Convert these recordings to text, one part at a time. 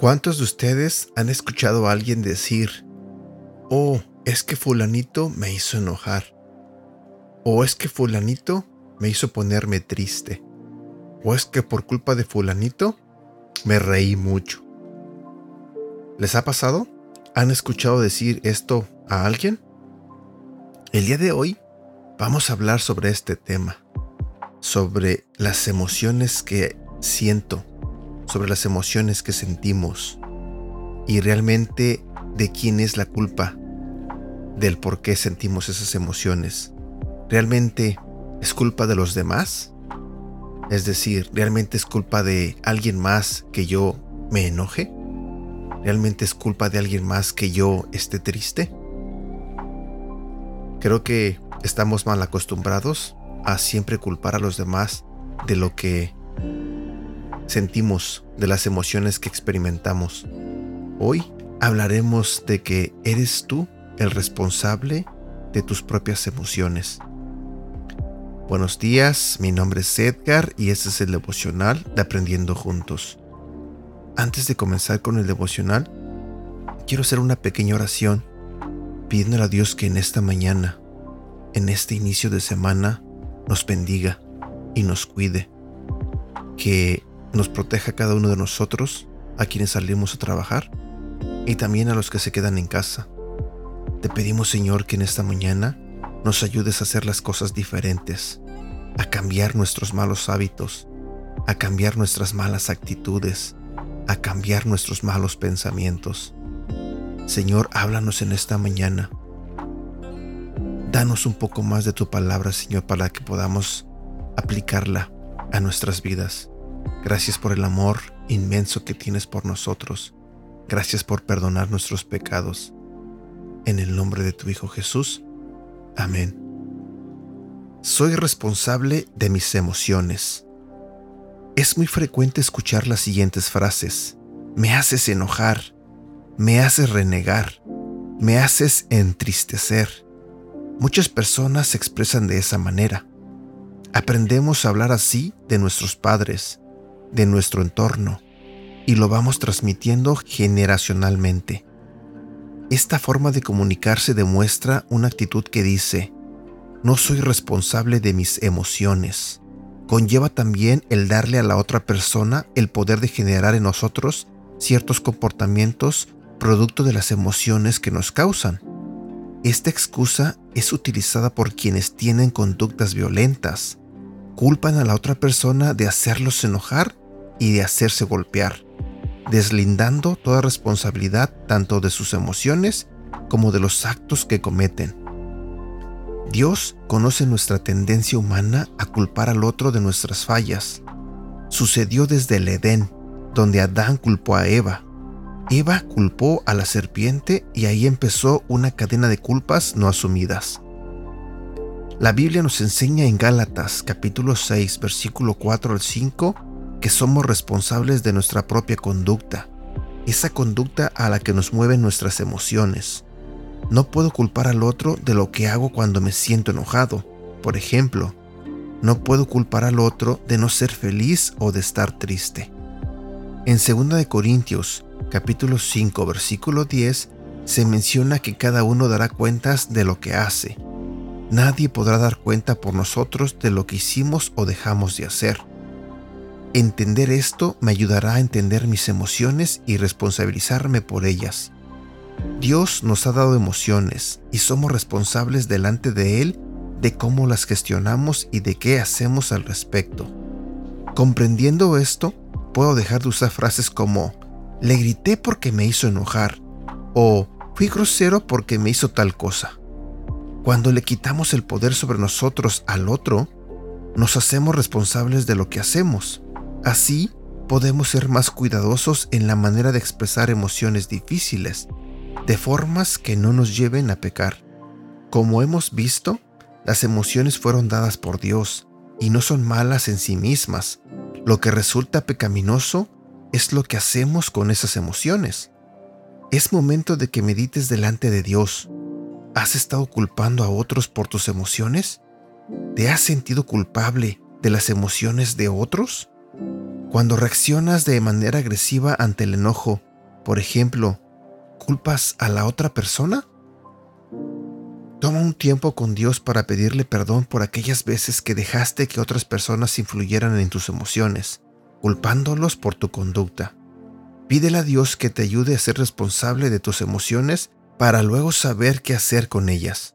¿Cuántos de ustedes han escuchado a alguien decir, oh, es que fulanito me hizo enojar? ¿O es que fulanito me hizo ponerme triste? ¿O es que por culpa de fulanito me reí mucho? ¿Les ha pasado? ¿Han escuchado decir esto a alguien? El día de hoy vamos a hablar sobre este tema, sobre las emociones que siento sobre las emociones que sentimos y realmente de quién es la culpa del por qué sentimos esas emociones. ¿Realmente es culpa de los demás? Es decir, ¿realmente es culpa de alguien más que yo me enoje? ¿Realmente es culpa de alguien más que yo esté triste? Creo que estamos mal acostumbrados a siempre culpar a los demás de lo que sentimos, de las emociones que experimentamos. Hoy hablaremos de que eres tú el responsable de tus propias emociones. Buenos días, mi nombre es Edgar y este es el devocional de Aprendiendo Juntos. Antes de comenzar con el devocional, quiero hacer una pequeña oración pidiéndole a Dios que en esta mañana, en este inicio de semana, nos bendiga y nos cuide. Que nos proteja cada uno de nosotros, a quienes salimos a trabajar y también a los que se quedan en casa. Te pedimos Señor que en esta mañana nos ayudes a hacer las cosas diferentes, a cambiar nuestros malos hábitos, a cambiar nuestras malas actitudes, a cambiar nuestros malos pensamientos. Señor, háblanos en esta mañana. Danos un poco más de tu palabra, Señor, para que podamos aplicarla a nuestras vidas. Gracias por el amor inmenso que tienes por nosotros. Gracias por perdonar nuestros pecados. En el nombre de tu Hijo Jesús. Amén. Soy responsable de mis emociones. Es muy frecuente escuchar las siguientes frases. Me haces enojar. Me haces renegar. Me haces entristecer. Muchas personas se expresan de esa manera. Aprendemos a hablar así de nuestros padres, de nuestro entorno y lo vamos transmitiendo generacionalmente. Esta forma de comunicarse demuestra una actitud que dice, no soy responsable de mis emociones. Conlleva también el darle a la otra persona el poder de generar en nosotros ciertos comportamientos producto de las emociones que nos causan. Esta excusa es utilizada por quienes tienen conductas violentas. Culpan a la otra persona de hacerlos enojar y de hacerse golpear, deslindando toda responsabilidad tanto de sus emociones como de los actos que cometen. Dios conoce nuestra tendencia humana a culpar al otro de nuestras fallas. Sucedió desde el Edén, donde Adán culpó a Eva. Eva culpó a la serpiente y ahí empezó una cadena de culpas no asumidas. La Biblia nos enseña en Gálatas capítulo 6 versículo 4 al 5 que somos responsables de nuestra propia conducta, esa conducta a la que nos mueven nuestras emociones. No puedo culpar al otro de lo que hago cuando me siento enojado. Por ejemplo, no puedo culpar al otro de no ser feliz o de estar triste. En 2 Corintios, capítulo 5, versículo 10, se menciona que cada uno dará cuentas de lo que hace. Nadie podrá dar cuenta por nosotros de lo que hicimos o dejamos de hacer. Entender esto me ayudará a entender mis emociones y responsabilizarme por ellas. Dios nos ha dado emociones y somos responsables delante de Él de cómo las gestionamos y de qué hacemos al respecto. Comprendiendo esto, puedo dejar de usar frases como le grité porque me hizo enojar o fui grosero porque me hizo tal cosa. Cuando le quitamos el poder sobre nosotros al otro, nos hacemos responsables de lo que hacemos. Así, podemos ser más cuidadosos en la manera de expresar emociones difíciles, de formas que no nos lleven a pecar. Como hemos visto, las emociones fueron dadas por Dios y no son malas en sí mismas. Lo que resulta pecaminoso es lo que hacemos con esas emociones. Es momento de que medites delante de Dios. ¿Has estado culpando a otros por tus emociones? ¿Te has sentido culpable de las emociones de otros? Cuando reaccionas de manera agresiva ante el enojo, por ejemplo, ¿culpas a la otra persona? Toma un tiempo con Dios para pedirle perdón por aquellas veces que dejaste que otras personas influyeran en tus emociones, culpándolos por tu conducta. Pídele a Dios que te ayude a ser responsable de tus emociones para luego saber qué hacer con ellas.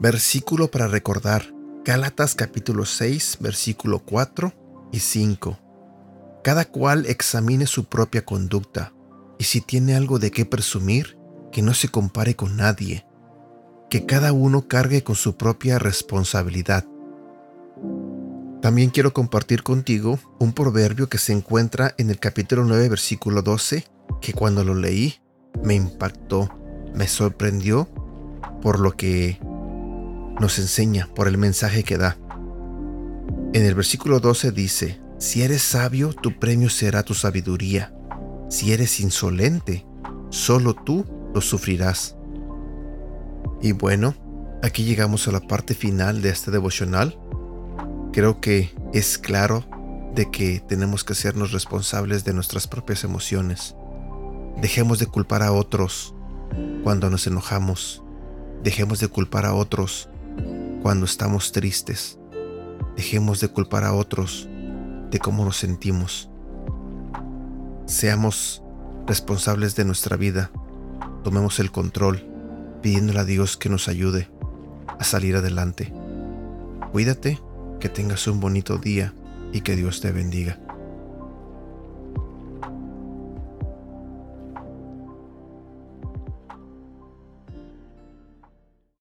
Versículo para recordar. Gálatas capítulo 6, versículo 4 y 5. Cada cual examine su propia conducta, y si tiene algo de qué presumir, que no se compare con nadie, que cada uno cargue con su propia responsabilidad. También quiero compartir contigo un proverbio que se encuentra en el capítulo 9, versículo 12, que cuando lo leí me impactó, me sorprendió por lo que nos enseña, por el mensaje que da. En el versículo 12 dice, si eres sabio, tu premio será tu sabiduría. Si eres insolente, solo tú lo sufrirás. Y bueno, aquí llegamos a la parte final de este devocional. Creo que es claro de que tenemos que sernos responsables de nuestras propias emociones. Dejemos de culpar a otros cuando nos enojamos. Dejemos de culpar a otros cuando estamos tristes. Dejemos de culpar a otros de cómo nos sentimos. Seamos responsables de nuestra vida tomemos el control, pidiéndole a Dios que nos ayude a salir adelante. Cuídate, que tengas un bonito día y que Dios te bendiga.